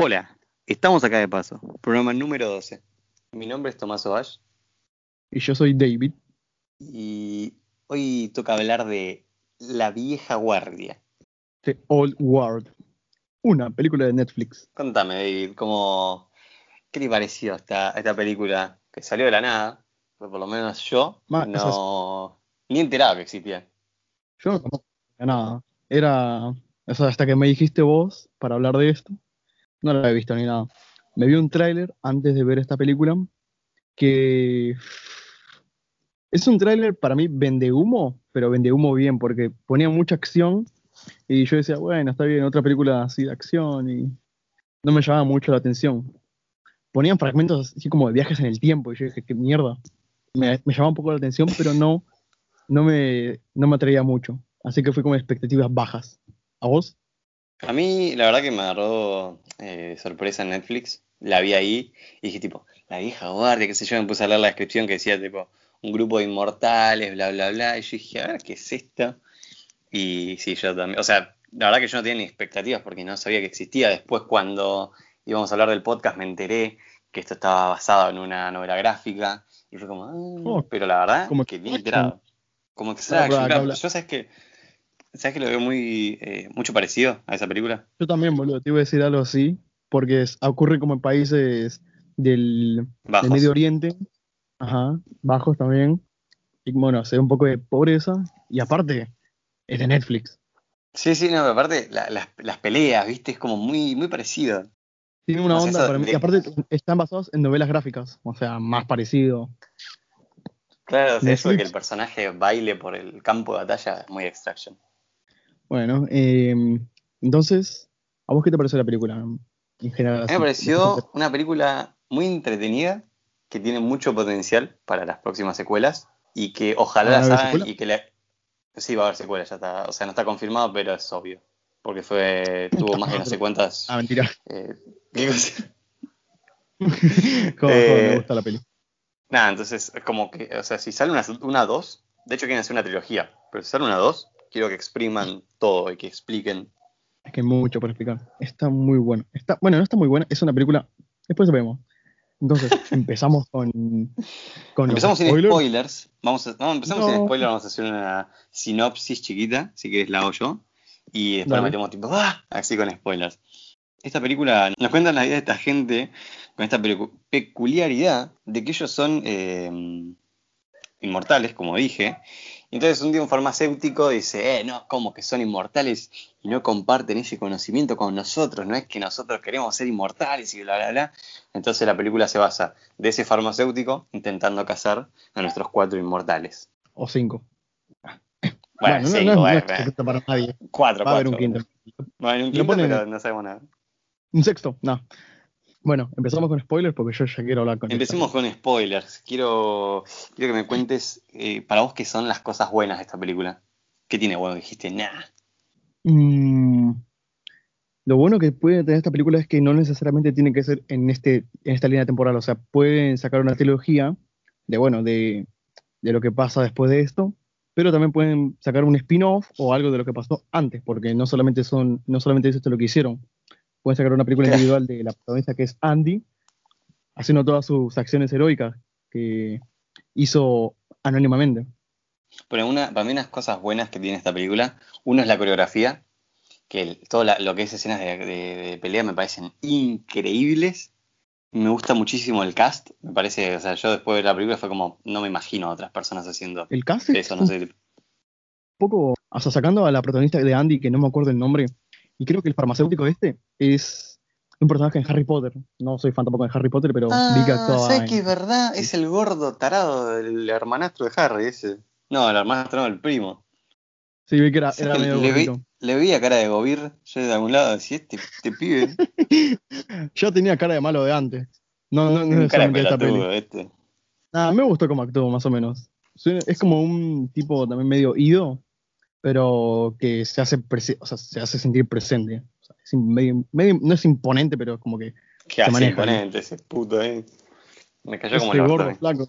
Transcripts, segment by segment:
Hola, estamos acá de paso, programa número 12. Mi nombre es Tomás Ovash Y yo soy David. y hoy toca hablar de La vieja guardia. de Old World. Una película de Netflix. Contame, David, ¿cómo, ¿qué te pareció esta, esta película que salió de la nada? Pero por lo menos yo no ni enterado que existía. Yo no conozco nada. Era. O sea, hasta que me dijiste vos para hablar de esto, no la he visto ni nada. Me vi un tráiler antes de ver esta película que. Es un tráiler para mí vende humo, pero vende humo bien, porque ponía mucha acción y yo decía, bueno, está bien, otra película así de acción y no me llamaba mucho la atención. Ponían fragmentos así como de viajes en el tiempo y yo dije, qué mierda. Me, llamaba un poco la atención, pero no, no, me, no me atraía mucho. Así que fui con expectativas bajas. ¿A vos? A mí, la verdad que me agarró eh, sorpresa en Netflix. La vi ahí y dije, tipo, la vieja guardia, qué sé yo, me puse a leer la descripción que decía, tipo, un grupo de inmortales, bla, bla, bla. Y yo dije, a ver, ¿qué es esto? Y sí, yo también. O sea, la verdad que yo no tenía ni expectativas porque no sabía que existía. Después, cuando íbamos a hablar del podcast, me enteré que esto estaba basado en una novela gráfica. Y fue como, ah, Oh, pero la verdad, como que bien enterado. Como claro. habla- Yo sabes que, sabes que lo veo muy, eh, mucho parecido a esa película. Yo también, boludo, te iba a decir algo así, porque es- ocurre como en países del. Medio Oriente, ajá, bajos también. Y bueno, se ve un poco de pobreza, y aparte, es de Netflix. Sí, sí, no, aparte la- las, las peleas, viste, es como muy, muy parecido. Tiene una onda eso para mí, de- y aparte están basados en novelas gráficas, o sea, más parecido. Claro, o sea, eso de que el personaje baile por el campo de batalla es muy Extraction. Bueno, eh, entonces, ¿a vos qué te pareció la película en general? Me pareció una película muy entretenida, que tiene mucho potencial para las próximas secuelas y que ojalá ¿Van a las hagan y que le... Sí, va a haber secuelas, ya está. O sea, no está confirmado, pero es obvio. Porque fue tuvo más de no sé cuántas... Ah, mentira. eh. Como- Eh, me gusta la peli. Nada, entonces, es como que, o sea, si sale una, una 2, de hecho quieren hacer una trilogía, pero si sale una 2, quiero que expriman todo y que expliquen. Es que hay mucho para explicar. Está muy bueno. Está, bueno, no está muy buena, es una película. Después vemos. Entonces, empezamos con. con Empezamos sin spoilers. spoilers. Vamos a, no, empezamos sin spoilers, vamos a hacer una sinopsis chiquita, si querés la hago yo. Y después Dale. metemos tipo, ¡ah! Así con spoilers. Esta película nos cuenta la vida de esta gente con esta pecu- peculiaridad de que ellos son eh, inmortales, como dije. Entonces un día un farmacéutico dice, eh, no, ¿cómo que son inmortales y no comparten ese conocimiento con nosotros? No es que nosotros queremos ser inmortales y bla, bla, bla. Entonces la película se basa de ese farmacéutico intentando cazar a nuestros cuatro inmortales. O cinco. Bueno, no, sí, no, no, es secreto para nadie. cuatro, Va a haber un quinto. Va a haber un quinto, ponen- pero no sabemos nada. Un sexto, no. Bueno, empezamos con spoilers porque yo ya quiero hablar con Empecemos con spoilers. Quiero, quiero que me cuentes eh, para vos qué son las cosas buenas de esta película. ¿Qué tiene bueno? Dijiste, nada. Mm, lo bueno que puede tener esta película es que no necesariamente tiene que ser en, este, en esta línea temporal. O sea, pueden sacar una trilogía de, bueno, de, de lo que pasa después de esto, pero también pueden sacar un spin-off o algo de lo que pasó antes, porque no solamente son, no solamente es esto lo que hicieron. Pueden sacar una película individual de la protagonista que es Andy, haciendo todas sus acciones heroicas que hizo anónimamente. Pero una, para mí unas cosas buenas que tiene esta película, uno es la coreografía, que el- todo la- lo que es escenas de, de- de pelea me parecen increíbles. Me gusta muchísimo el cast, me parece, o sea, yo después de la película fue como, no me imagino a otras personas haciendo El cast eso, no sé. poco, o sea, sacando a la protagonista de Andy, que no me acuerdo el nombre, y creo que el farmacéutico este es un personaje en Harry Potter. No soy fan tampoco de Harry Potter, pero vi que actuaba ¿sabes en- que es verdad? Es el gordo tarado del hermanastro de Harry, ese. No, el hermanastro no, el primo. Sí, vi que era, ¿Sabes era medio le, vi, le veía cara de gobir, yo de algún lado decía, este, este pibe Ya tenía cara de malo de antes. No, no, no cara de esta peli. este. Ah, me gustó como actuó, más o menos. Es como un tipo también medio ido, pero que se hace, o sea, se hace sentir presente. O sea, es medio- medio- no es imponente, pero es como que Qué hace maneja, imponente ese puto, eh. Me cayó como ese el orto, gordo eh. flaco.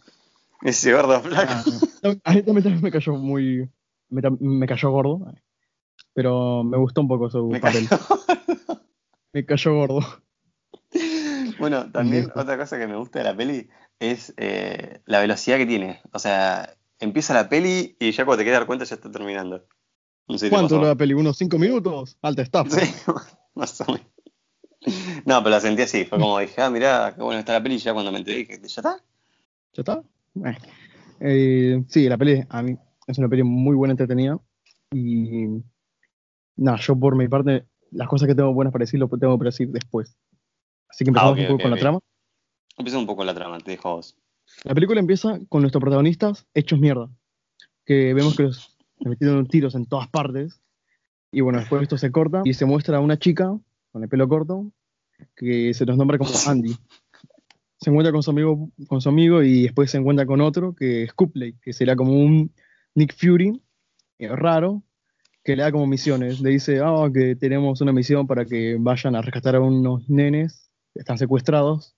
Ese gordo flaco. Ah, no. A mí también, me cayó muy. Me, me cayó gordo. Pero me gustó un poco su Me papel. cayó. Me cayó gordo. Bueno, también otra cosa que me gusta de la peli es eh, la velocidad que tiene. O sea, empieza la peli y ya cuando te quedas dar cuenta ya está terminando. No sé ¿Cuánto la peli? ¿Unos cinco minutos? Alta estafa. Sí, más o menos. No, pero la sentí así. Fue como dije, ah, mirá, qué bueno está la peli. Ya cuando me enteré dije, ¿ya está? ¿Ya está? Eh, sí, la peli a mí es una peli muy buena, entretenida. Y nada, yo por mi parte, las cosas que tengo buenas para decir, lo tengo que decir después. Así que empezamos ah, un poco con la trama. Empieza un poco la trama, te dejo a vos. La película empieza con nuestros protagonistas hechos mierda. Que vemos que los metieron tiros en todas partes. Y bueno, después esto se corta y se muestra a una chica con el pelo corto que se nos nombra como Andy. Se encuentra con su amigo, con su amigo y después se encuentra con otro que es Copley, que será como un Nick Fury eh, raro, que le da como misiones. Le dice, ah, que tenemos una misión para que vayan a rescatar a unos nenes que están secuestrados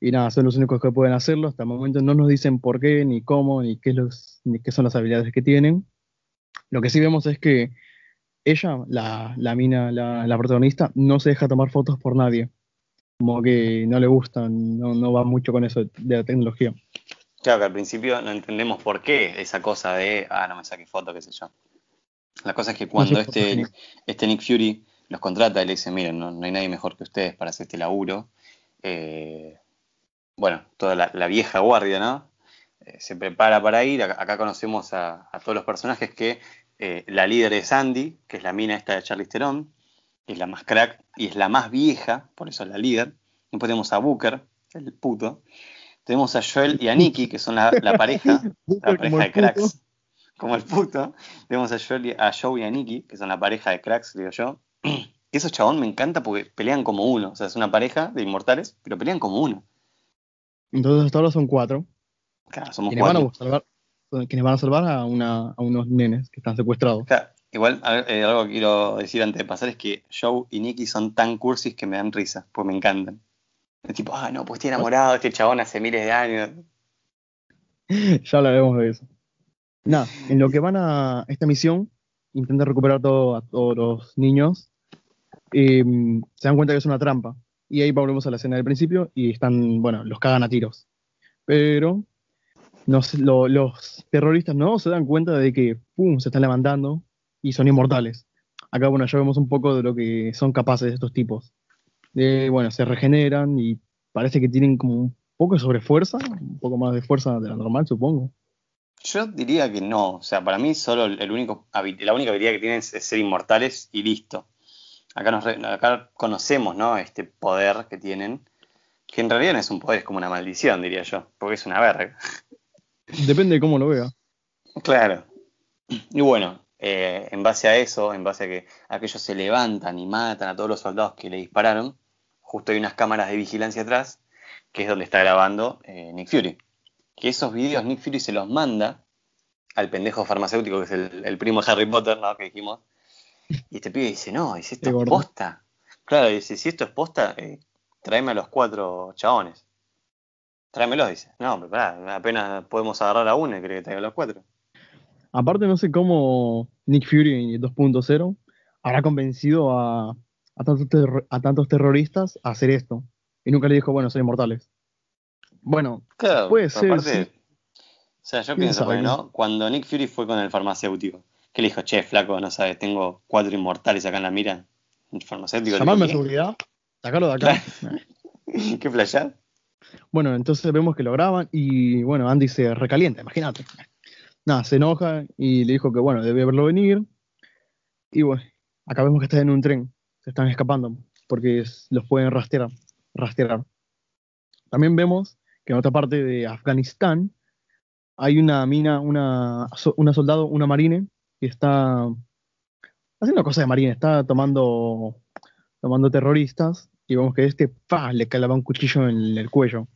y nada, son los únicos que pueden hacerlo. Hasta el momento no nos dicen por qué, ni cómo, ni qué, los, ni qué son las habilidades que tienen. Lo que sí vemos es que ella, la, la mina, la, la, protagonista, no se deja tomar fotos por nadie. Como que no le gustan, no, no va mucho con eso de la tecnología. Claro que al principio no entendemos por qué esa cosa de, ah, no me saqué foto, qué sé yo. La cosa es que cuando este, este Nick Fury los contrata y le dice, miren, no, no hay nadie mejor que ustedes para hacer este laburo, eh, bueno, toda la, vieja guardia, ¿no? Eh, se prepara para ir. Acá, conocemos a, todos los personajes que eh, la líder es Sandy, que es la mina esta de Charlie Theron, que es la más crack y es la más vieja, por eso es la líder. Después tenemos a Booker, el puto. Tenemos a Joel y a Nikki, que son la, pareja, la pareja de cracks, como el puto. Tenemos a Joel, a Joe y a Nikki, que son la pareja de cracks, digo yo. Y esos chabón me encanta porque pelean como uno. O sea, es una pareja de inmortales, pero pelean como uno. Entonces hasta ahora son cuatro. Claro, somos quienes. Van a salvar, quienes van a salvar a, una, a unos nenes que están secuestrados. Claro, igual eh, algo que quiero decir antes de pasar es que Joe y Nicky son tan cursis que me dan risa, pues me encantan. Es tipo, ah, no, pues estoy enamorado de este chabón hace miles de años. ya hablaremos de eso. Nada, en lo que van a esta misión, intentan recuperar todo, a todos los niños. Y, mm, se dan cuenta que es una trampa. Y ahí volvemos a la escena del principio y están, bueno, los cagan a tiros. Pero los terroristas no se dan cuenta de que, ¡pum!, se están levantando y son inmortales. Acá, bueno, ya vemos un poco de lo que son capaces estos tipos. De, bueno, se regeneran y parece que tienen como un poco de sobrefuerza, un poco más de fuerza de la normal, supongo. Yo diría que no, o sea, para mí solo el único, la única habilidad que tienen es ser inmortales y listo acá, conocemos ¿no? este poder que tienen, que en realidad no es un poder, es como una maldición, diría yo, porque es una verga. Depende de cómo lo vea. Claro. Y bueno, eh, en base a eso, en base a que aquellos se levantan y matan a todos los soldados que le dispararon, justo hay unas cámaras de vigilancia atrás, que es donde está grabando eh, Nick Fury. Que esos videos Nick Fury se los manda al pendejo farmacéutico, que es el, el primo de Harry Potter, ¿no? Que dijimos, y este pibe dice, no, dice, esto es posta. Claro, dice, si esto es posta, eh, tráeme a los cuatro chabones. Tráemelos, dice. No, pero pará, apenas podemos agarrar a uno y cree que traiga los cuatro. Aparte, no sé cómo Nick Fury 2.0 habrá convencido a, a, tantos a tantos terroristas a hacer esto. Y nunca le dijo, bueno, son inmortales. Bueno, puede ser. o sea, yo pienso, pues, ¿no? Cuando Nick Fury fue con el farmacéutico, ¿Qué le dijo? Che, flaco, no sabes, tengo cuatro inmortales acá en la mira. Farmacéutico. Llamarme a seguridad, sacarlo de acá. ¿Qué playa? Bueno, entonces vemos que lo graban y bueno, Andy se recalienta, imagínate. Nada, se enoja y le dijo que bueno, debe verlo venir. Y bueno, acá vemos que está en un tren, se están escapando porque los pueden rastrear, rastrear. También vemos que en otra parte de Afganistán hay una mina, una, una soldado, una marine, que está haciendo cosas de marina, está tomando, tomando terroristas y vemos que este pa, le calaba un cuchillo en el cuello.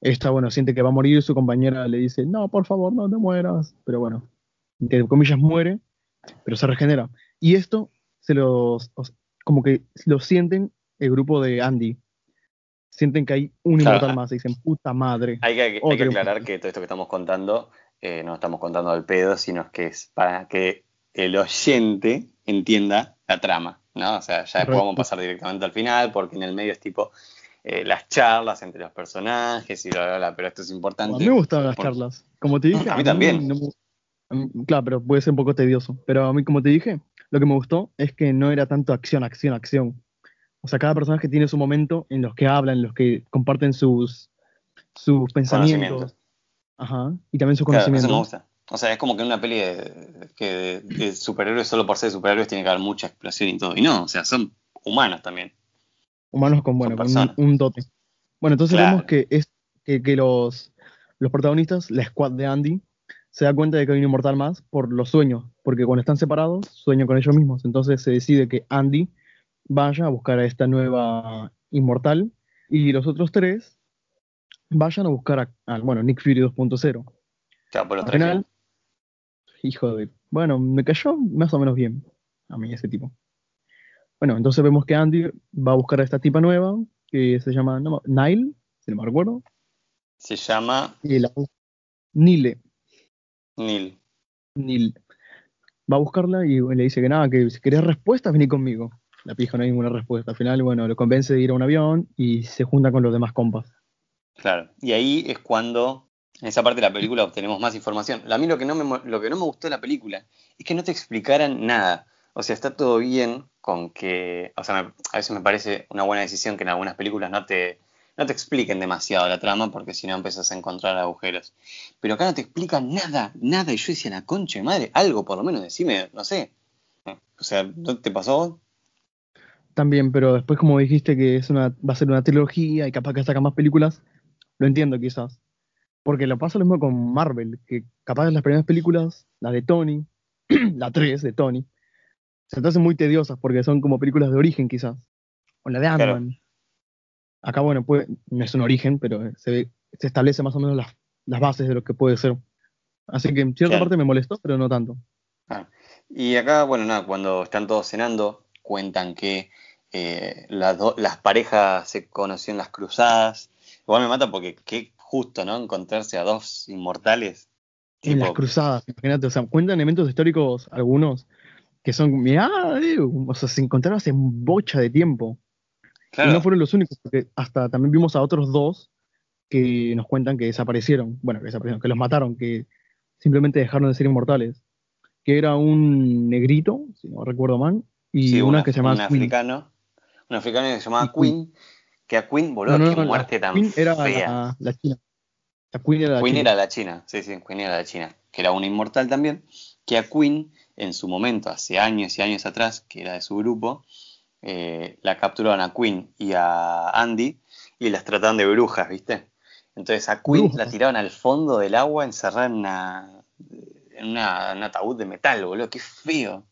Esta, bueno, siente que va a morir, y su compañera le dice, no, por favor, no te mueras. Pero bueno, entre comillas muere, pero se regenera. Y esto se los, como que lo sienten el grupo de Andy. Sienten que hay un inmortal más, y dicen, puta madre. Hay que, hay que aclarar que todo esto que estamos contando eh, no estamos contando al pedo, sino que es para que el oyente entienda la trama, ¿no? O sea, ya después vamos a pasar directamente al final, porque en el medio es tipo, eh, las charlas entre los personajes y bla, bla, bla, pero esto es importante. A mí me gustaban las Por- charlas. Como te dije. A mí también. no me- a mí- claro, pero puede ser un poco tedioso. Pero a mí, como te dije, lo que me gustó es que no era tanto acción, acción, acción. O sea, cada personaje tiene su momento en los que hablan, en los que comparten sus, sus pensamientos. Conocimientos. Ajá. Y también sus Claro, eso conocimientos. me gusta. O sea, es como que en una peli de, que de, de superhéroes, solo por ser superhéroes, tiene que haber mucha explosión y todo. Y no, o sea, son humanos también. Humanos con, bueno, con un, un dote. Bueno, entonces Claro. vemos que, es, que, que los, los protagonistas, la squad de Andy, se da cuenta de que hay un inmortal más por los sueños, porque cuando están separados, sueñan con ellos mismos. Entonces se decide que Andy vaya a buscar a esta nueva inmortal y los otros tres vayan a buscar a, a, bueno, Nick Fury 2.0. Claro, Al final, hijo de... Bueno, me cayó más o menos bien a mí ese tipo. Bueno, entonces vemos que Andy va a buscar a esta tipa nueva, que se llama no, Nile, si no me recuerdo, Se llama y la, Nile, Neil. Nil. Va a buscarla y le dice que nada, que si querés respuestas, vení conmigo. La pija no hay ninguna respuesta. Al final, bueno, lo convence de ir a un avión y se junta con los demás compas. Claro. Y ahí es cuando, en esa parte de la película, obtenemos más información. A mí lo que no me, lo que no me gustó de la película es que no te explicaran nada. O sea, está todo bien con que. O sea, a veces me parece una buena decisión que en algunas películas no te, no te expliquen demasiado la trama, porque si no empiezas a encontrar agujeros. Pero acá no te explican nada, nada. Y yo decía, la concha de madre, algo por lo menos, decime, no sé. O sea, ¿no te pasó? También, pero después como dijiste que es una, va a ser una trilogía y capaz que saca más películas, lo entiendo quizás. Porque lo pasa lo mismo con Marvel, que capaz las primeras películas, la de Tony, la 3 de Tony, se te hacen muy tediosas porque son como películas de origen quizás. O la de Claro. Ant-Man. Acá, bueno, puede, no es un origen, pero se, ve- se establece más o menos las, las bases de lo que puede ser. Así que en cierta Claro. parte me molestó, pero no tanto. Ah, Y acá, bueno, nada, cuando están todos cenando, cuentan que eh, las, do- las parejas se conocieron las cruzadas. Igual me mata porque qué justo, ¿no? Encontrarse a dos inmortales. En las cruzadas, imagínate, o sea, cuentan eventos históricos algunos que son, mirá, eh, o sea, se encontraron hace bocha de tiempo. claro, Y no fueron los únicos, porque hasta también vimos a otros dos que nos cuentan que desaparecieron, bueno, que desaparecieron, que los mataron, que simplemente dejaron de ser inmortales. Que era un negrito, si no recuerdo mal, y sí, una un que se llamaba un Queen. africano, un africano que se llamaba Queen. Queen, que a Queen, boludo, No, no, qué muerte tan Queen era fea. la, la china. La Queen era la Queen china. era la China, sí, sí, Queen era la China, que era una inmortal también, que a Queen, en su momento, hace años y años atrás, que era de su grupo, eh, la capturaron a Queen y a Andy y las trataban de brujas, ¿viste? Entonces a Queen la tiraron al fondo del agua encerrada en una, en una- un ataúd de metal, boludo, qué feo.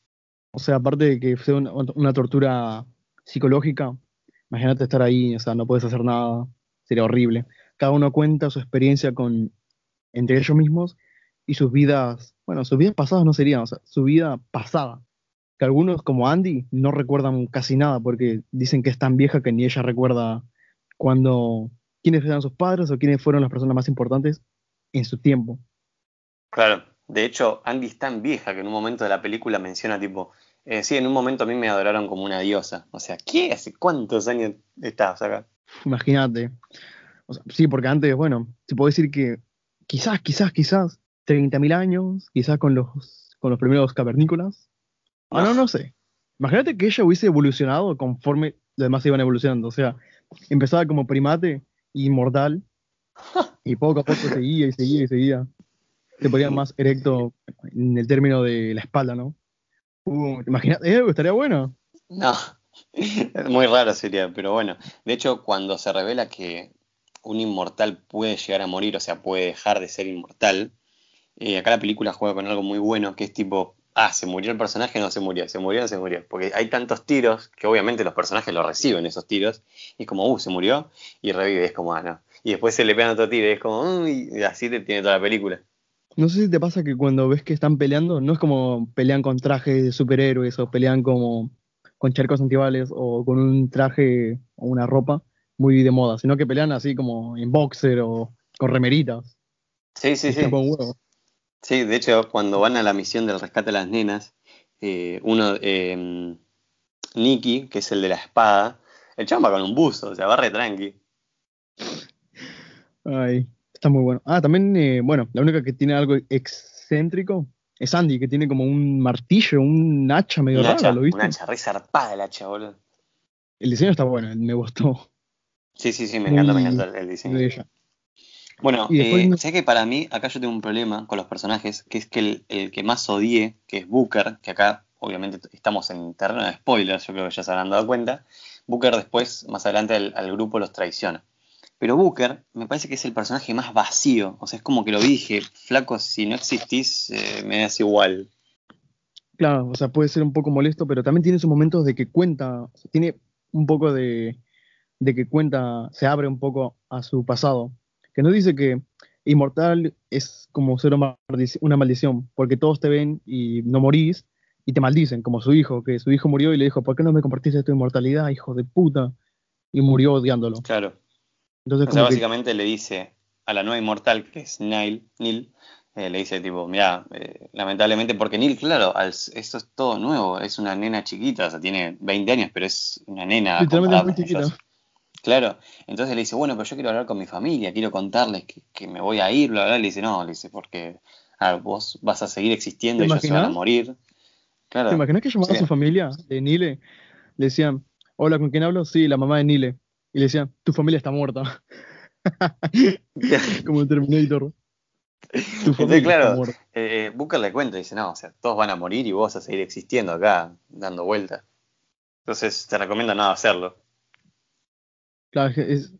O sea, aparte de que fue una, una tortura psicológica, imagínate estar ahí, o sea, no puedes hacer nada, sería horrible. Cada uno cuenta su experiencia con entre ellos mismos y sus vidas, bueno, sus vidas pasadas no serían, o sea, su vida pasada. Que algunos, como Andy, no recuerdan casi nada porque dicen que es tan vieja que ni ella recuerda cuando quiénes eran sus padres o quiénes fueron las personas más importantes en su tiempo. Claro, de hecho, Andy es tan vieja que en un momento de la película menciona tipo, eh, sí, en un momento a mí me adoraron como una diosa. O sea, ¿qué? ¿Hace cuántos años estás acá? Imagínate. O sea, sí, porque antes, bueno, se puede decir que quizás, quizás, quizás 30.000 años, quizás con los, con los primeros cavernícolas. Ah, no, no sé. Imagínate que ella hubiese evolucionado conforme los demás iban evolucionando. O sea, empezaba como primate, inmortal, y poco a poco seguía y seguía y seguía. Se ponía más erecto en el término de la espalda, ¿no? Uh, eh, estaría bueno. No, muy raro sería, pero bueno. De hecho, cuando se revela que un inmortal puede llegar a morir, o sea, puede dejar de ser inmortal, eh, acá la película juega con algo muy bueno, que es tipo, ah, se murió el personaje, no se murió, se murió, no se murió. Porque hay tantos tiros que obviamente los personajes lo reciben esos tiros, y es como, uh, se murió, y revive, es como, ah, no. Y después se le pegan otro tiro, es como, uy, y así te tiene toda la película. No sé si te pasa que cuando ves que están peleando, no es como pelean con trajes de superhéroes o pelean como con charcos antibales o con un traje o una ropa muy de moda, sino que pelean así como en boxer o con remeritas. Sí, sí, sí. Sí, de hecho, cuando van a la misión del rescate de las nenas, eh, uno, eh, Nicky, que es el de la espada, el chabón va con un buzo, o sea, va re tranqui. Ay, está muy bueno. Ah, también, eh, bueno, la única que tiene algo excéntrico es Andy, que tiene como un martillo, un hacha medio hacha, ¿lo viste? un hacha re zarpada el hacha, boludo. El diseño está bueno, me gustó. Sí, sí, sí, me encanta, me encanta el, diseño. de ella. Bueno, eh, no- sé que para mí, acá yo tengo un problema con los personajes, que es que el, el que más odié, que es Booker, que acá obviamente estamos en terreno de spoilers, yo creo que ya se habrán dado cuenta, Booker después, más adelante, al, al grupo los traiciona. Pero Booker me parece que es el personaje más vacío, o sea, es como que lo dije, flaco, si no existís, eh, me das igual. Claro, o sea, puede ser un poco molesto, pero también tiene sus momentos de que cuenta, o sea, tiene un poco de, de que cuenta, se abre un poco a su pasado. Que nos dice que inmortal es como ser una maldición, porque todos te ven y no morís y te maldicen, como su hijo, que su hijo murió y le dijo, ¿por qué no me compartiste tu inmortalidad, hijo de puta? Y murió odiándolo. Claro. Entonces, O sea, que, básicamente le dice a la nueva inmortal, que es Neil, Neil eh, le dice tipo, mira, lamentablemente, porque Neil, claro, al- esto es todo nuevo, es una nena chiquita, o sea, tiene 20 años, pero es una nena. literalmente muy. Claro, entonces le dice, bueno, pero yo quiero hablar con mi familia, quiero contarles que, que me voy a ir, bla, bla, le dice, no, le dice, porque ah, vos vas a seguir existiendo, ¿Te ellos se van a morir. Claro, ¿Te imaginas que llamaba a Sí. su familia de Nile? Le decían, hola, ¿con quién hablo? Sí, la mamá de Nile. Y le decían, tu familia está muerta. Como en Terminator. Tu familia Entonces, claro, está muerta. eh, Booker le cuenta, dice, no, o sea, todos van a morir y vos vas a seguir existiendo acá, dando vueltas. Entonces te recomiendo no hacerlo. Claro, es-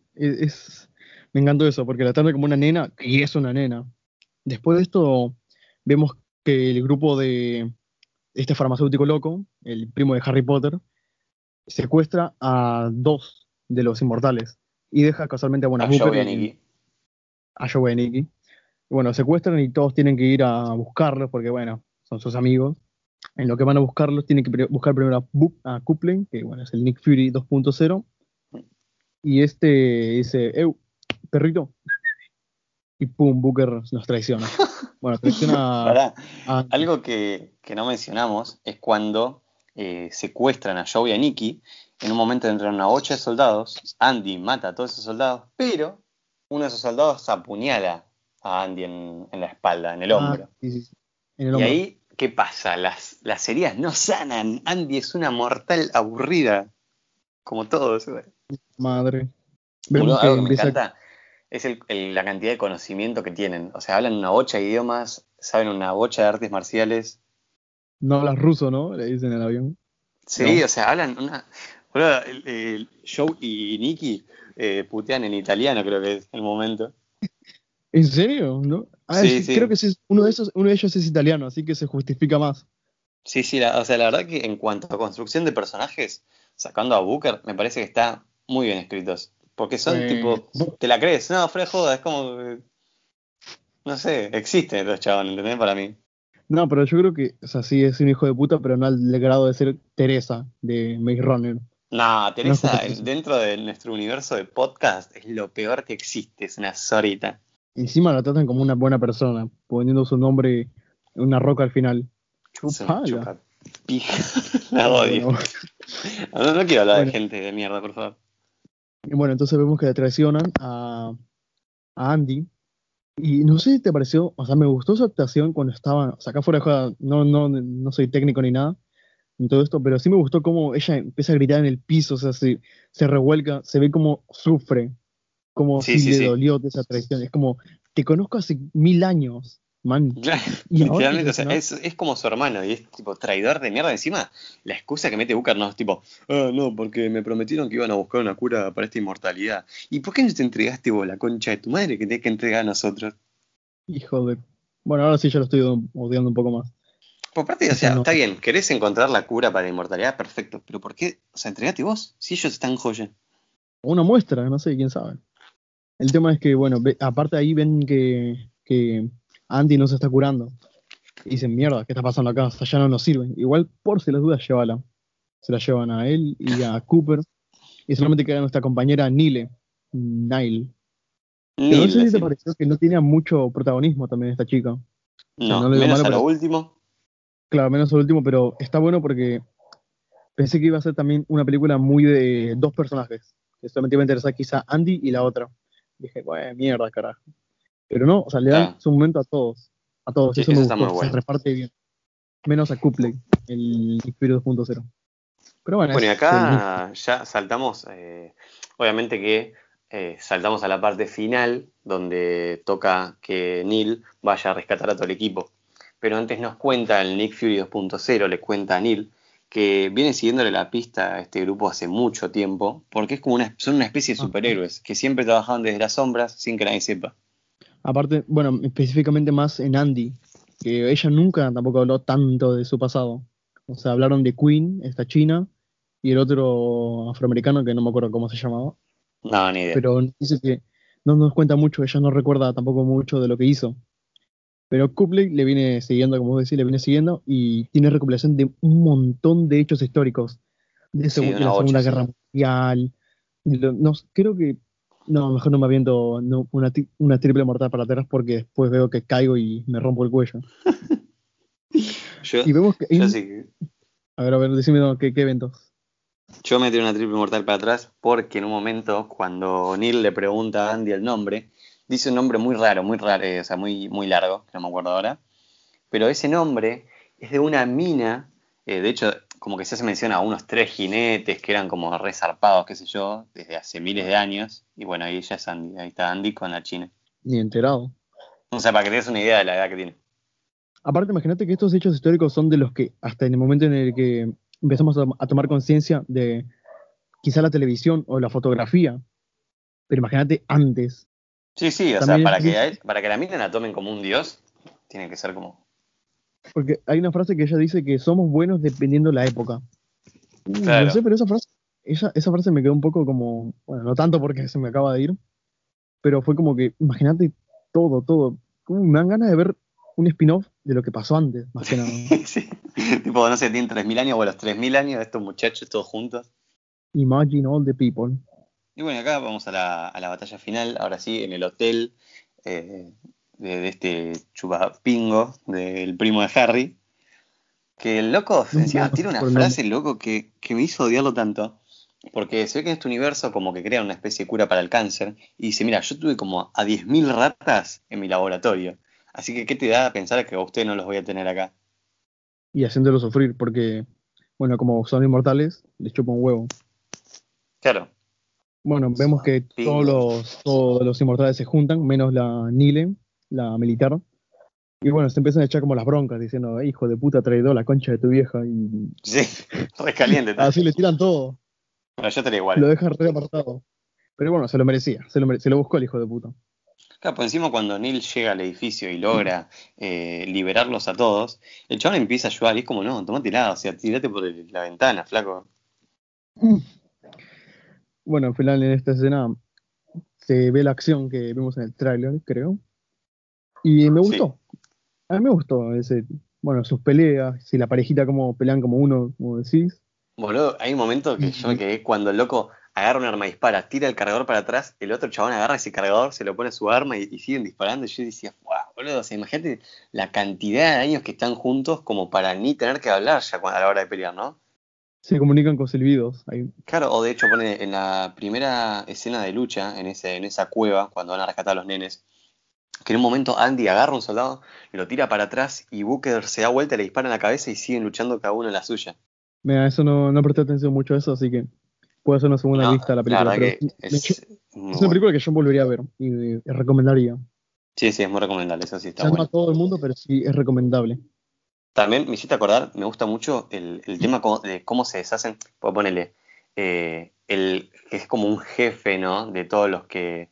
Me encantó eso, porque la trata como una nena, y es una nena. Después de esto, vemos que el grupo de este farmacéutico loco, el primo de Harry Potter, secuestra a dos de los inmortales y deja casualmente a, bueno, a Booker y a Nikki. a y Bueno, secuestran y todos tienen que ir a buscarlos porque, bueno, son sus amigos. En lo que van a buscarlos, tienen que buscar primero a, Coupling, que bueno, es el Nick Fury 2.0. Y este dice, Eu, perrito. Y pum, Booker nos traiciona. Bueno, traiciona a, Algo que, que no mencionamos es cuando eh, secuestran a Joey y a Nikki. En un momento entran una bocha de soldados. Andy mata a todos esos soldados, pero uno de esos soldados apuñala a Andy en, en la espalda, en el hombro. Ah, sí, sí, sí. En el y hombro. ahí, ¿qué pasa? Las, las heridas no sanan. Andy es una mortal aburrida. Como todos. Madre. Que algo que me encanta es el- el- la cantidad de conocimiento que tienen. O sea, hablan una bocha de idiomas, saben una bocha de artes marciales. No hablas ruso, ¿no? Le dicen en el avión. Sí, No. o sea, hablan una. Boludo, el, el Joe y Nicky eh, putean en italiano, creo que es el momento. ¿En serio? ¿No? Ah, Sí, es- sí. creo que sí, uno de esos, uno de ellos es italiano, así que se justifica más. Sí, sí, la- o sea, la verdad que en cuanto a construcción de personajes, sacando a Booker, me parece que está muy bien escritos. Porque son Eh, tipo, ¿te la crees? No, fuera de joda, es como. que, No sé, existen los chabones, ¿entendés? Para mí. No, pero yo creo que, o sea, sí es un hijo de puta, pero no al grado de ser Teresa de Maze Runner. No, Teresa, No, dentro de nuestro universo de podcast, es lo peor que existe, es una zorita. Encima la tratan como una buena persona, poniendo su nombre en una roca al final. Chupala. chupa pija. La odio. Bueno, No, no quiero hablar Bueno. de gente de mierda, por favor. y bueno, entonces vemos que le traicionan a, a Andy. Y no sé si te pareció, o sea, me gustó su actuación cuando estaba, o sea, acá fuera de joda, no, no, no soy técnico ni nada en todo esto, pero sí me gustó cómo ella empieza a gritar en el piso, o sea, se, se revuelca, se ve como sufre, como Sí, si sí, le sí. dolió de esa traición. Es como, te conozco hace mil años, man. Claro, Y literalmente, o sea, ¿no? es, es como su hermano y es tipo traidor de mierda. Encima, la excusa que mete Booker no es tipo, ah, no, porque me prometieron que iban a buscar una cura para esta inmortalidad. ¿Y por qué no te entregaste vos la concha de tu madre que tenés que entregar a nosotros? Hijo de... Bueno, ahora sí ya lo estoy odiando un poco más. Por parte, o sea, no. está bien, querés encontrar la cura para la inmortalidad, perfecto, pero ¿por qué? O sea, entregate vos, si ellos están joya. Una muestra, no sé, quién sabe. El tema es que, bueno, aparte ahí ven que, que Andy no se está curando. Y dicen, mierda, ¿qué está pasando acá? O sea, ya no nos sirven. Igual, por si las dudas, llévala. Se la llevan a él y a Cooper. Y solamente queda nuestra compañera Nile. Nile. Que no sé si te pareció que no tenía mucho protagonismo también esta chica. No, no le digo menos malo, a lo pero- último. Claro, menos el último, pero está bueno porque pensé que iba a ser también una película muy de dos personajes. Que solamente iba a interesar quizá Andy y la otra. dije, bueno, mierda, carajo. Pero no, o sea, le dan su momento a todos. A todos. Sí, eso me está gustó. muy bueno. Se reparte bien. Menos a Cupley, el Nick Fury 2.0. Pero bueno, Bueno, y acá ya saltamos, eh, obviamente que eh, saltamos a la parte final, donde toca que Neil vaya a rescatar a todo el equipo. Pero antes nos cuenta el Nick Fury 2.0, le cuenta a Neil que viene siguiéndole la pista a este grupo hace mucho tiempo, porque es como una, son una especie de Ah. superhéroes que siempre trabajaban desde las sombras sin que nadie sepa. Aparte, bueno, específicamente más en Andy, que ella nunca tampoco habló tanto de su pasado. O sea, hablaron de Queen, esta china, y el otro afroamericano que no me acuerdo cómo se llamaba. No, ni idea. Pero dice que no nos cuenta mucho, ella no recuerda tampoco mucho de lo que hizo. Pero Kublai le viene siguiendo, como vos decís, le viene siguiendo y tiene recopilación de un montón de hechos históricos. De, Sí, la Segunda sí. Guerra Mundial. de lo- no, creo que. No, mejor no me aviento no, una, una triple mortal para atrás porque después veo que caigo y me rompo el cuello. yo, Y vemos que. yo sí que- A ver, a ver, decime no, ¿qué, qué eventos. Yo me tiré una triple mortal para atrás porque en un momento, cuando Neil le pregunta a Andy el nombre, dice un nombre muy raro, muy raro, eh, o sea, muy, muy largo, que no me acuerdo ahora. Pero ese nombre es de una mina, eh, de hecho, como que se hace mención a unos tres jinetes que eran como resarpados, qué sé yo, desde hace miles de años. Y bueno, ahí ya es Andy, ahí está Andy con la china. Ni enterado. O sea, para que te des una idea de la edad que tiene. Aparte, imagínate que estos hechos históricos son de los que, hasta en el momento en el que empezamos a, a tomar conciencia de quizá la televisión o la fotografía, pero imagínate antes. Sí, sí, o También sea, para es- que, para que la mina la tomen como un dios, tiene que ser como... Porque hay una frase que ella dice que somos buenos dependiendo la época. Uh, Claro. No sé, pero esa frase, esa, esa frase me quedó un poco como, bueno, no tanto porque se me acaba de ir, pero fue como que, imagínate todo, todo. Uh, me dan ganas de ver un spin-off de lo que pasó antes, más que nada. sí. Tipo, no sé, tienen 3.000 años o los 3.000 años de estos muchachos todos juntos. Imagine all the people. Y bueno, acá vamos a la, a la batalla final, ahora sí, en el hotel eh, de, de este chupapingo, del primo de Harry. Que el loco No, encima no, tira una frase, loco, que, que me hizo odiarlo tanto. Porque se ve que en este universo como que crea una especie de cura para el cáncer. Y dice, mira, yo tuve como a 10.000 ratas en mi laboratorio. Así que, ¿qué te da a pensar que a ustedes no los voy a tener acá? y haciéndolo sufrir, porque, bueno, como son inmortales, les chupa un huevo. Claro. Bueno, vemos que todos los, todos los inmortales se juntan, menos la Nile, la militar. Y bueno, se empiezan a echar como las broncas, diciendo, "Eh, hijo de puta traidor, la concha de tu vieja. Y Sí, recaliente. así le tiran todo, Bueno, yo estaría igual. lo dejan re apartado. Pero bueno, se lo merecía, se lo, mere- se lo buscó el hijo de puta. Claro, por encima cuando Neil llega al edificio y logra eh, liberarlos a todos, el chabón empieza a ayudar y es como, no, tomate lado, o sea, tirate por el- la ventana, flaco. Bueno, al final en esta escena se ve la acción que vimos en el tráiler, creo. Y me Sí. gustó. A mí me gustó ese, bueno, sus peleas, si la parejita como pelean como uno, como decís. Boludo, hay un momento que yo me quedé cuando el loco agarra un arma y dispara, tira el cargador para atrás, el otro chabón agarra ese cargador, se lo pone a su arma y, y siguen disparando. Y yo decía, wow, boludo, o sea, imagínate la cantidad de años que están juntos como para ni tener que hablar ya a la hora de pelear, ¿no? Se comunican con silbidos. Ahí. Claro, o de hecho pone en la primera escena de lucha, en, ese, en esa cueva, cuando van a rescatar a los nenes, que en un momento Andy agarra a un soldado, lo tira para atrás y Booker se da vuelta, le dispara en la cabeza y siguen luchando cada uno en la suya. Mira, eso no, no presté atención mucho a eso, así que puede ser una segunda No, vista a la película. pero es, es una bueno. película que yo volvería a ver y, y recomendaría. Sí, sí, es muy recomendable, eso sí está no a todo el mundo, pero sí es recomendable. También me hiciste acordar, me gusta mucho el, el tema de cómo se deshacen, pues ponele, eh, el que es como un jefe, ¿no? De todos los que,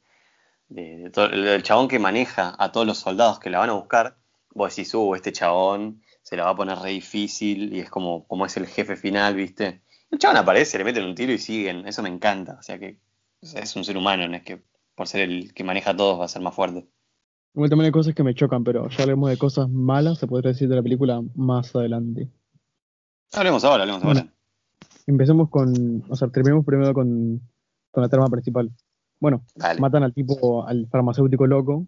de, de todo- el, el chabón que maneja a todos los soldados que la van a buscar, vos decís, uh, este chabón se la va a poner re difícil y es como, como es el jefe final, ¿viste? El chabón aparece, le meten un tiro y siguen, eso me encanta, o sea que o sea, es un ser humano, no es que por ser el que maneja a todos va a ser más fuerte. Igual también hay cosas que me chocan, pero ya hablemos de cosas malas, se podría decir de la película más adelante. Hablemos ahora, hablemos ahora. Empecemos con, o sea, terminemos primero con, con la trama principal. Bueno, Dale. matan al tipo, al farmacéutico loco,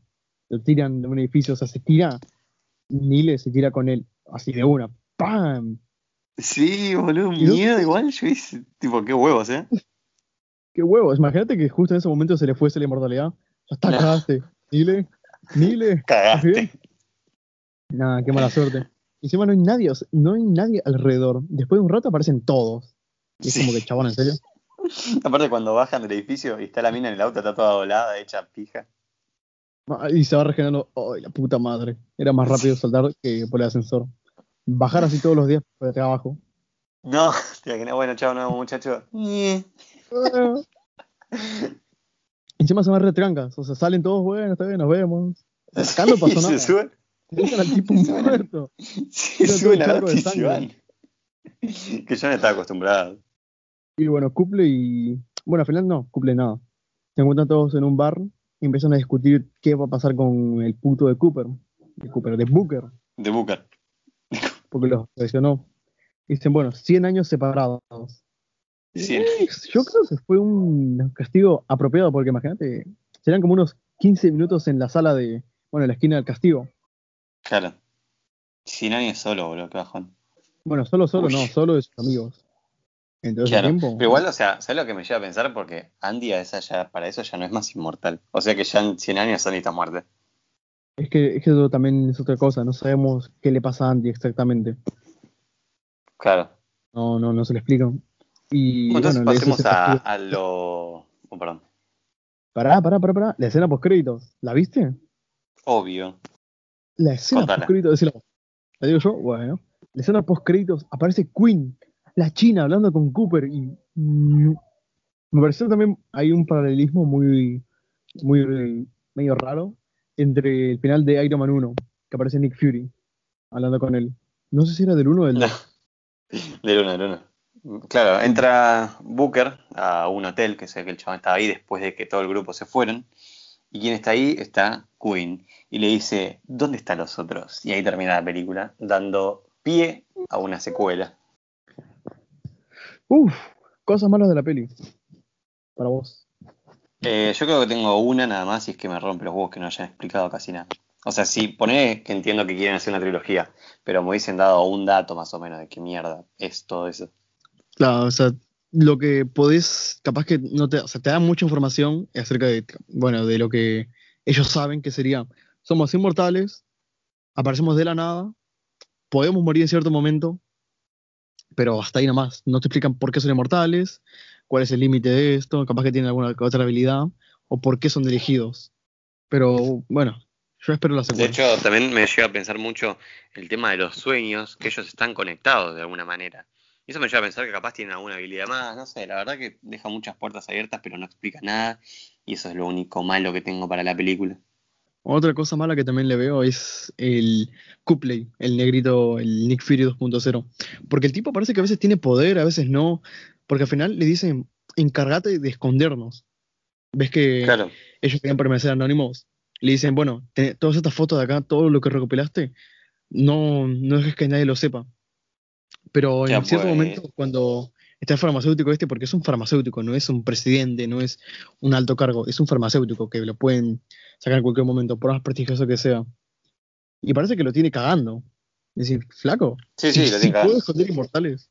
lo tiran de un edificio, o sea, se tira, Nile se tira con él, así de una, ¡pam! Sí, boludo, miedo igual. Yo hice, tipo, qué huevos, ¿eh? ¡Qué huevos! Imagínate que justo en ese momento se le fuese la inmortalidad. Ya está, cagaste. Nile, Nile. ¿estás Cagaste. Nah, qué mala suerte. Y encima no hay nadie, o sea, no hay nadie alrededor. Después de un rato aparecen todos. Y es Sí. como que, chabón, ¿en serio? Aparte, cuando bajan del edificio y está la mina en el auto, está toda doblada, hecha pija. Ah, Y se va regenerando. ¡Ay, la puta madre! Era más rápido saltar que por el ascensor. Bajar así todos los días por acá abajo. No, imaginas, bueno, chao, no, muchacho. Encima se van retrancas. O sea, salen todos, bueno, está bien, nos vemos. Acá no pasó nada. Se suben, Dejan al tipo muerto. se suben sangre. van. Que yo no estaba acostumbrado. Y bueno, Couple y. Bueno, al final no, Couple nada. Se encuentran todos en un bar y empiezan a discutir qué va a pasar con el puto de Cooper. De Cooper, de Booker, De Booker. porque los traicionó. Dicen, bueno, 100 años separados. Cien. Eh, Yo creo que fue un castigo apropiado, porque imagínate, serían como unos 15 minutos en la sala de. Bueno, en la esquina del castigo. Claro. 100 años solo, boludo, qué bajón. Bueno, solo, solo, Uy. no, solo de sus amigos. Claro. tiempo. Pero igual, o sea, ¿sabes lo que me lleva a pensar? Porque Andy a esa ya, para eso ya no es más inmortal. O sea que ya en 100 años Andy está muerto. Es que, es que eso también es otra cosa, no sabemos qué le pasa a Andy exactamente. Claro. No, no, no se le explica. Y entonces bueno, pasemos a, a lo... Oh, perdón. Pará, pará, pará, pará. La escena post créditos, ¿la viste? Obvio. La escena post créditos. ¿La digo yo? Bueno. La escena post créditos aparece Queen, la china, hablando con Cooper y. mm, me pareció también hay un paralelismo muy, muy medio raro entre el final de Iron Man 1, que aparece Nick Fury hablando con él. No sé si era del 1 o del 2. De luna, de luna. Claro, entra Booker a un hotel, que sé que el chabón estaba ahí después de que todo el grupo se fueron. Y quien está ahí está Queen. Y le dice, ¿dónde están los otros? Y ahí termina la película, dando pie a una secuela. Uf, cosas malas de la peli. Para vos. Eh, yo creo que tengo una nada más y es que me rompe los huevos que no hayan explicado casi nada. O sea, sí, poné que entiendo que quieren hacer una trilogía, pero me hubiesen dado un dato más o menos de qué mierda es todo eso. Claro, o sea, lo que podés, capaz que no te, o sea, te da mucha información acerca de, bueno, de lo que ellos saben que sería, somos inmortales, aparecemos de la nada, podemos morir en cierto momento, pero hasta ahí nomás. No te explican por qué son inmortales, cuál es el límite de esto, capaz que tienen alguna otra habilidad, o por qué son elegidos. Pero bueno, yo espero la De secuela. hecho, también me llega a pensar mucho el tema de los sueños, que ellos están conectados de alguna manera. Y eso me lleva a pensar que capaz tienen alguna habilidad más, no sé, la verdad que deja muchas puertas abiertas, pero no explica nada. Y eso es lo único malo que tengo para la película. Otra cosa mala que también le veo es el Cupley, el negrito, el Nick Fury 2.0. Porque el tipo parece que a veces tiene poder, a veces no. Porque al final le dicen, encárgate de escondernos. ¿Ves que Claro, ellos querían permanecer anónimos? Le dicen, bueno, te- todas estas fotos de acá, todo lo que recopilaste, no, no dejes que nadie lo sepa. Pero en Ya, cierto pues. momento, cuando está el farmacéutico este, porque es un farmacéutico, no es un presidente, no es un alto cargo, es un farmacéutico que lo pueden sacar en cualquier momento, por más prestigioso que sea. Y parece que lo tiene cagando. Es decir, flaco, sí, si, sí, lo si tiene puedo cagado. esconder inmortales,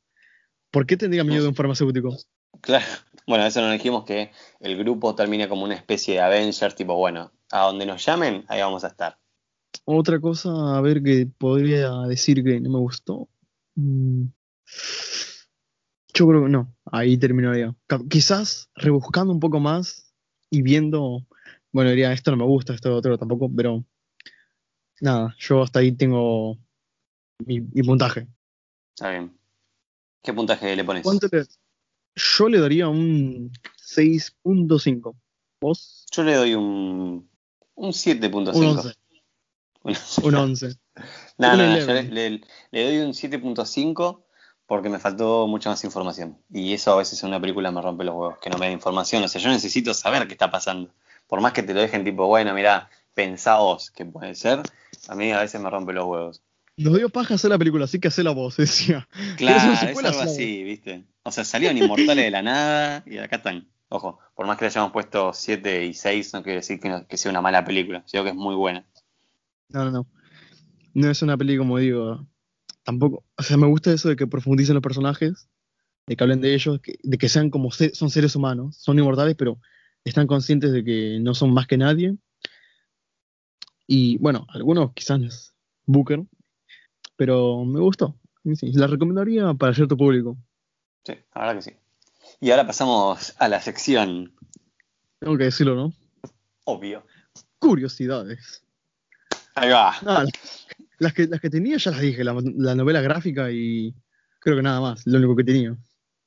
¿por qué tendría miedo de un farmacéutico? Claro. Bueno, eso nos dijimos que el grupo termina como una especie de Avengers, tipo, bueno, a donde nos llamen, ahí vamos a estar. Otra cosa, a ver, que podría decir que no me gustó. Mm, Yo creo que no, ahí terminaría. Quizás rebuscando un poco más y viendo, bueno, diría, esto no me gusta, esto otro tampoco, pero nada, yo hasta ahí tengo mi, mi puntaje. Está bien. ¿Qué puntaje le pones? ¿Cuánto le- Yo le daría un 6.5. ¿Vos? Yo le doy un, un 7.5. Un 11. Un- Un 11. No, no, no, yo 11. le, le- le doy un 7.5 porque me faltó mucha más información. Y eso a veces en una película me rompe los huevos, que no me da información. O sea, yo necesito saber qué está pasando. Por más que te lo dejen tipo, bueno, mira, pensaos que puede ser, a mí a veces me rompe los huevos. Nos dio paja hacer la película, así que hace la voz, decía. ¿Querés Claro, es algo así, ¿viste? O sea, salieron inmortales de la nada y acá están. Ojo, por más que le hayamos puesto 7 y 6, no quiere decir que, no- que sea una mala película, sino que es muy buena. No, no, no. No es una peli como digo. Tampoco. O sea, me gusta eso de que profundicen los personajes, de que hablen de ellos, que- de que sean como son seres humanos, son inmortales, pero están conscientes de que no son más que nadie. Y bueno, algunos quizás Booker, pero me gustó. Sí, la recomendaría para cierto público. Sí, la verdad que sí. Y ahora pasamos a la sección. Tengo que decirlo, ¿no? Obvio. Curiosidades. Ahí va. Las, que, las que tenía ya las dije, la, la novela gráfica y creo que nada más, lo único que tenía.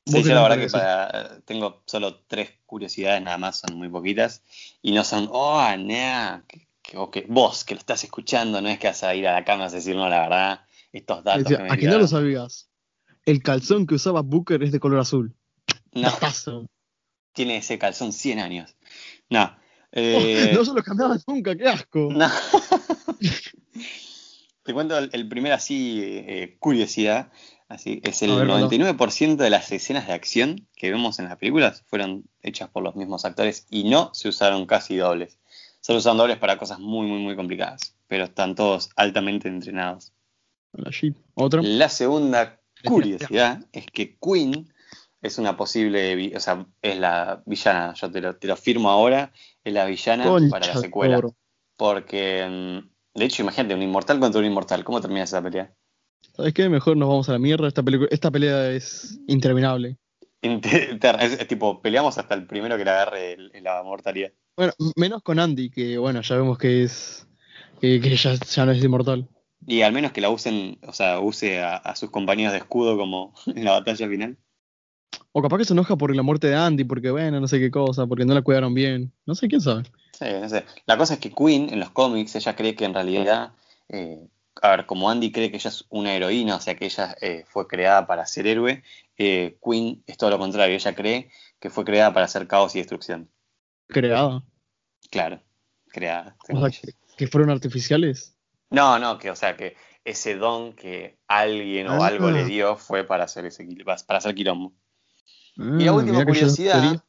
Sí, ¿Vos yo la verdad que para- tengo solo tres curiosidades nada más, son muy poquitas. Y no son, oh, nah, que, que- o que vos que lo estás escuchando, no es que vas a ir a la cama a decir, no, la verdad, estos datos Decía, que me a que no lo tiraron". sabías. El calzón que usaba Booker es de color azul. No, tiene ese calzón 100 años. No. eh, no se lo cambiaba nunca, qué asco. no. Te cuento el, el primer así, eh, curiosidad. Así, es el A ver, Pablo. 99% de las escenas de acción que vemos en las películas fueron hechas por los mismos actores y no se usaron casi dobles. Solo usaron dobles para cosas muy, muy, muy complicadas, pero están todos altamente entrenados. La shit. Otra. La segunda curiosidad es que Queen es una posible, o sea, es la villana, yo te lo, te lo firmo ahora, es la villana Concha para la secuela. Porque, mm, de hecho, imagínate, un inmortal contra un inmortal, ¿cómo termina esa pelea? ¿Sabes qué? Mejor nos vamos a la mierda. Esta, esta pelea es interminable. Inter- Es, es tipo, peleamos hasta el primero que le agarre el- la mortalidad. Bueno, menos con Andy, que bueno, ya vemos que es. que, que ya, ya no es inmortal. Y al menos que la usen, o sea, use a, a sus compañeros de escudo como en la batalla final. O capaz que se enoja por la muerte de Andy, porque bueno, no sé qué cosa, porque no la cuidaron bien. No sé, quién sabe. Sí, no sé. La cosa es que Queen, en los cómics, ella cree que en realidad, eh, a ver, como Andy cree que ella es una heroína, o sea, que ella eh, fue creada para ser héroe, eh, Queen es todo lo contrario, ella cree que fue creada para hacer caos y destrucción. Creada. Claro, creada. O sea, que, que fueron artificiales. No, no, que o sea, que ese don que alguien o Ah. algo le dio fue para hacer ese para hacer quilombo. Ah, Y la última curiosidad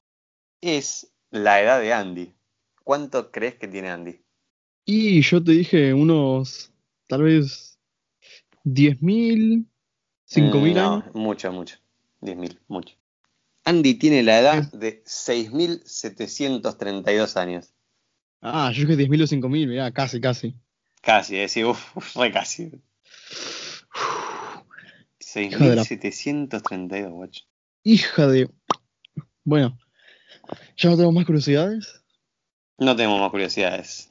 es la edad de Andy. ¿Cuánto crees que tiene Andy? Y yo te dije unos, tal vez, 10.000, 5.000 no, años. mucho, mucho. 10.000, mucho. Andy tiene la edad de 6.732 años. Ah, yo dije 10.000 o 5.000, mirá, casi, casi. Casi, es decir, uff, re casi. Hijo de la- 6.732, guacho. Hija de... Bueno, ya no tengo más curiosidades. No tenemos más curiosidades.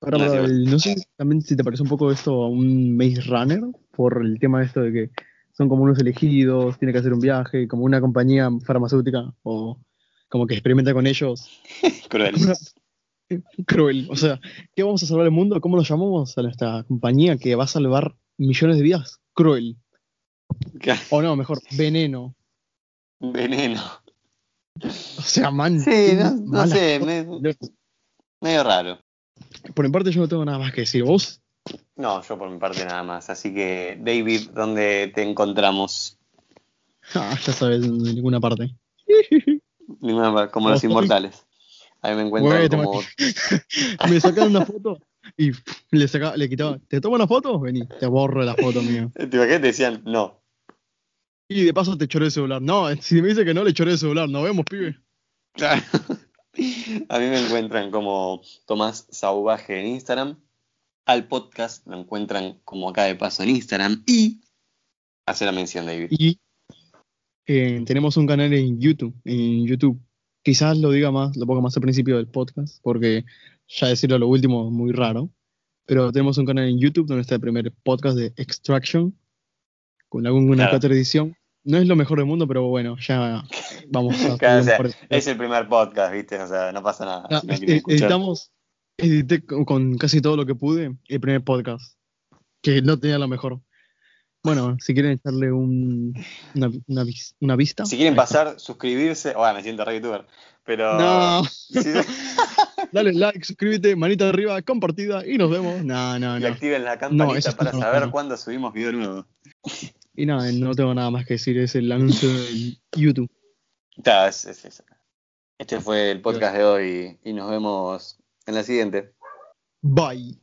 Ahora, No, el- no sé también si te parece un poco esto a un Maze Runner, por el tema de esto de que son como unos elegidos, tiene que hacer un viaje, como una compañía farmacéutica, o como que experimenta con ellos. Cruel. Cruel. O sea, ¿qué vamos a salvar el mundo? ¿Cómo lo llamamos a nuestra compañía que va a salvar millones de vidas? Cruel. O no, mejor, veneno. Veneno. O sea, man. Sí, no, sé, medio raro. Por mi parte, yo no tengo nada más que decir. ¿Vos? No, yo por mi parte nada más. Así que, David, ¿dónde te encontramos? Ah, ya sabes, en ninguna parte. Ninguna parte, Como los inmortales. Ahí me encuentran Güey, como. Me sacaron una foto y le, sacaba, le quitaba. ¿Te tomo una foto? Vení, te borro la foto mía. ¿Te imaginas? Te decían, no. Y de paso te choré el celular. No, si me dice que no, le choré el celular. Nos vemos, pibe. A mí me encuentran como Tomás Sauvaje en Instagram. Al podcast lo encuentran como acá de paso en Instagram. Y hace la mención, David. Y eh, tenemos un canal en YouTube. En YouTube. Quizás lo diga más, lo ponga más al principio del podcast, porque ya decirlo lo último es muy raro. Pero tenemos un canal en YouTube donde está el primer podcast de Extraction, con alguna Claro. que otra edición. No es lo mejor del mundo, pero bueno, ya vamos a Claro, o sea, Es el primer podcast, ¿viste? O sea, no pasa nada. Ah, si eh, quieren escuchar. editamos, edité con, casi todo lo que pude el primer podcast, que no tenía lo mejor. Bueno, si quieren echarle un, una, una una vista. Si quieren pasar, suscribirse. Bueno, me siento re youtuber. Pero. No, dale like, suscríbete, manita arriba, compartida y nos vemos. No, no, y no. activen la campanita es para saber no. cuándo subimos video nuevo. Y nada, no tengo nada más que decir, es el anuncio de YouTube. Ta, es- es- es- Este fue el podcast de hoy y nos vemos en la siguiente. Bye.